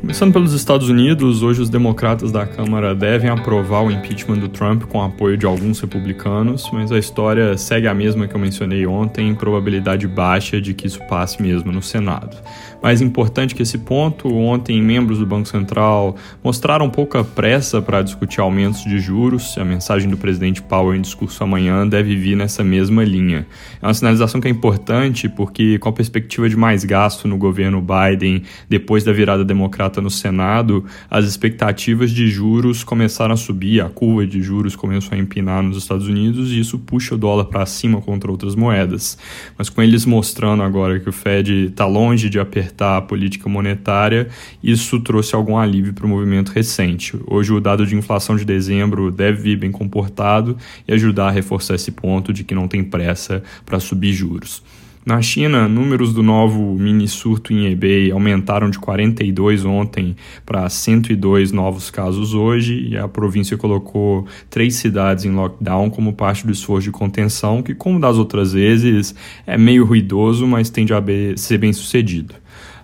Começando pelos Estados Unidos, hoje os democratas da Câmara devem aprovar o impeachment do Trump com apoio de alguns republicanos, mas a história segue a mesma que eu mencionei ontem, probabilidade baixa de que isso passe mesmo no Senado. Mais importante que esse ponto, ontem membros do Banco Central mostraram pouca pressa para discutir aumentos de juros. A mensagem do presidente Powell em discurso amanhã deve vir nessa mesma linha. É uma sinalização que é importante porque, com a perspectiva de mais gasto no governo Biden depois da virada democrata no Senado, as expectativas de juros começaram a subir, a curva de juros começou a empinar nos Estados Unidos e isso puxa o dólar para cima contra outras moedas. Mas com eles mostrando agora que o Fed está longe de apertar a política monetária, isso trouxe algum alívio para o movimento recente. Hoje, o dado de inflação de dezembro deve vir bem comportado e ajudar a reforçar esse ponto de que não tem pressa para subir juros. Na China, números do novo mini surto em eBay aumentaram de 42 ontem para 102 novos casos hoje, e a província colocou três cidades em lockdown como parte do esforço de contenção, que, como das outras vezes, é meio ruidoso, mas tende a ser bem sucedido.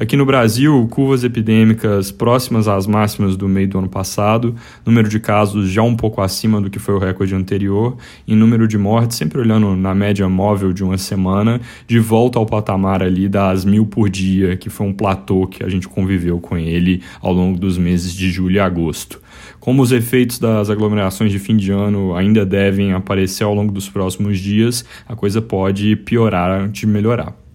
Aqui no Brasil, curvas epidêmicas próximas às máximas do meio do ano passado, número de casos já um pouco acima do que foi o recorde anterior, e número de mortes, sempre olhando na média móvel de uma semana, de volta ao patamar ali das mil por dia, que foi um platô que a gente conviveu com ele ao longo dos meses de julho e agosto. Como os efeitos das aglomerações de fim de ano ainda devem aparecer ao longo dos próximos dias, a coisa pode piorar antes de melhorar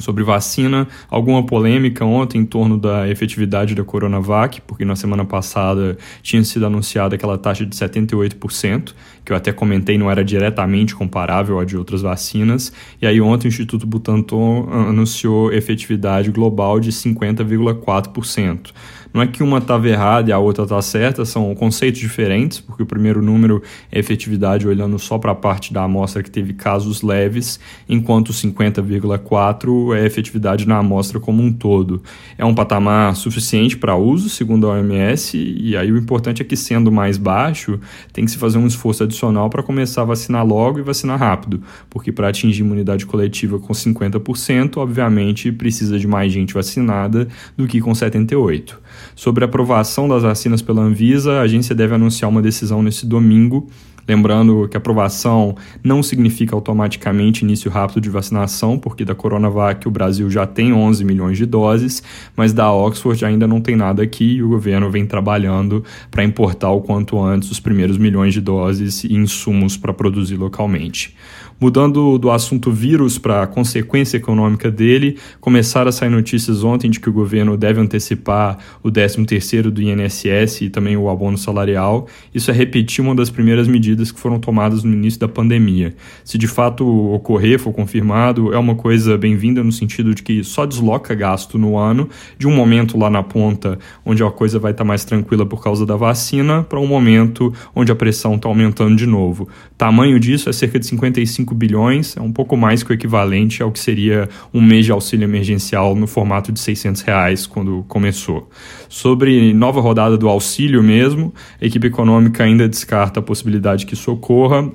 sobre vacina, alguma polêmica ontem em torno da efetividade da Coronavac, porque na semana passada tinha sido anunciada aquela taxa de 78%, que eu até comentei não era diretamente comparável à de outras vacinas, e aí ontem o Instituto Butantan anunciou efetividade global de 50,4%. Não é que uma estava errada e a outra está certa, são conceitos diferentes, porque o primeiro número é efetividade olhando só para a parte da amostra que teve casos leves, enquanto 50,4 é efetividade na amostra como um todo. É um patamar suficiente para uso, segundo a OMS, e aí o importante é que, sendo mais baixo, tem que se fazer um esforço adicional para começar a vacinar logo e vacinar rápido, porque para atingir imunidade coletiva com 50%, obviamente precisa de mais gente vacinada do que com 78%. Sobre a aprovação das vacinas pela Anvisa, a agência deve anunciar uma decisão nesse domingo. Lembrando que aprovação não significa automaticamente início rápido de vacinação, porque da Coronavac o Brasil já tem 11 milhões de doses, mas da Oxford ainda não tem nada aqui e o governo vem trabalhando para importar o quanto antes os primeiros milhões de doses e insumos para produzir localmente. Mudando do assunto vírus para a consequência econômica dele, começaram a sair notícias ontem de que o governo deve antecipar o 13º do INSS e também o abono salarial. Isso é repetir uma das primeiras medidas que foram tomadas no início da pandemia. Se de fato ocorrer, for confirmado, é uma coisa bem-vinda no sentido de que só desloca gasto no ano, de um momento lá na ponta onde a coisa vai estar tá mais tranquila por causa da vacina, para um momento onde a pressão está aumentando de novo. Tamanho disso é cerca de 55 5 bilhões, é um pouco mais que o equivalente ao que seria um mês de auxílio emergencial no formato de 600 reais quando começou. Sobre nova rodada do auxílio mesmo, a equipe econômica ainda descarta a possibilidade que isso ocorra,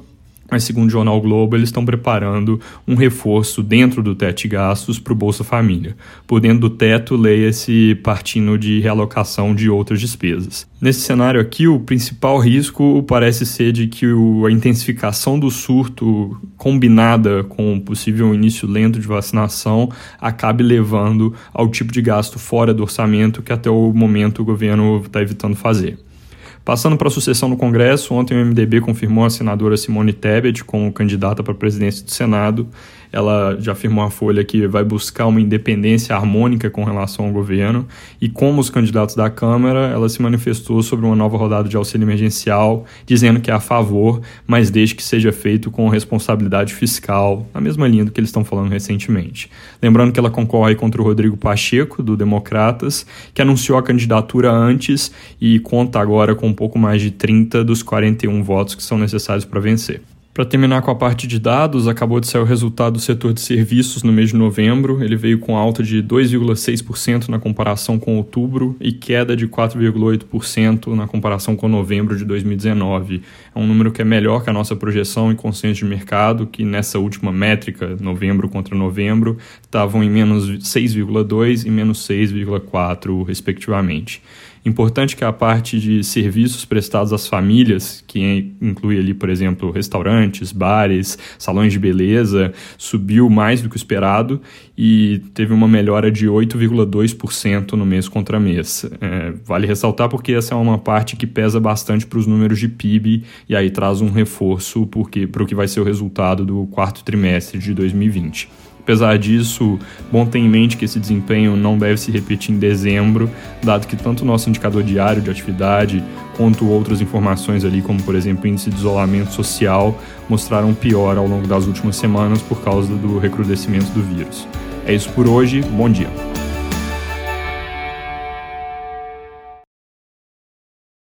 mas, segundo o Jornal Globo, eles estão preparando um reforço dentro do teto de gastos para o Bolsa Família. Por dentro do teto, leia-se partindo de realocação de outras despesas. Nesse cenário aqui, o principal risco parece ser de que a intensificação do surto, combinada com o possível início lento de vacinação, acabe levando ao tipo de gasto fora do orçamento que até o momento o governo está evitando fazer. Passando para a sucessão no Congresso, ontem o MDB confirmou a senadora Simone Tebet como candidata para a presidência do Senado ela já afirmou a Folha que vai buscar uma independência harmônica com relação ao governo e como os candidatos da Câmara, ela se manifestou sobre uma nova rodada de auxílio emergencial, dizendo que é a favor, mas desde que seja feito com responsabilidade fiscal, na mesma linha do que eles estão falando recentemente. Lembrando que ela concorre contra o Rodrigo Pacheco, do Democratas, que anunciou a candidatura antes e conta agora com pouco mais de 30 dos 41 votos que são necessários para vencer. Para terminar com a parte de dados, acabou de sair o resultado do setor de serviços no mês de novembro. Ele veio com alta de 2,6% na comparação com outubro e queda de 4,8% na comparação com novembro de 2019. É um número que é melhor que a nossa projeção e consenso de mercado, que nessa última métrica, novembro contra novembro, estavam em menos 6,2% e menos 6,4%, respectivamente. Importante que a parte de serviços prestados às famílias, que inclui ali, por exemplo, restaurantes, bares, salões de beleza, subiu mais do que o esperado e teve uma melhora de 8,2% no mês contra mês. É, vale ressaltar porque essa é uma parte que pesa bastante para os números de PIB e aí traz um reforço para o que vai ser o resultado do quarto trimestre de 2020. Apesar disso, bom ter em mente que esse desempenho não deve se repetir em dezembro, dado que tanto o nosso indicador diário de atividade quanto outras informações ali, como por exemplo o índice de isolamento social, mostraram pior ao longo das últimas semanas por causa do recrudescimento do vírus. É isso por hoje, bom dia.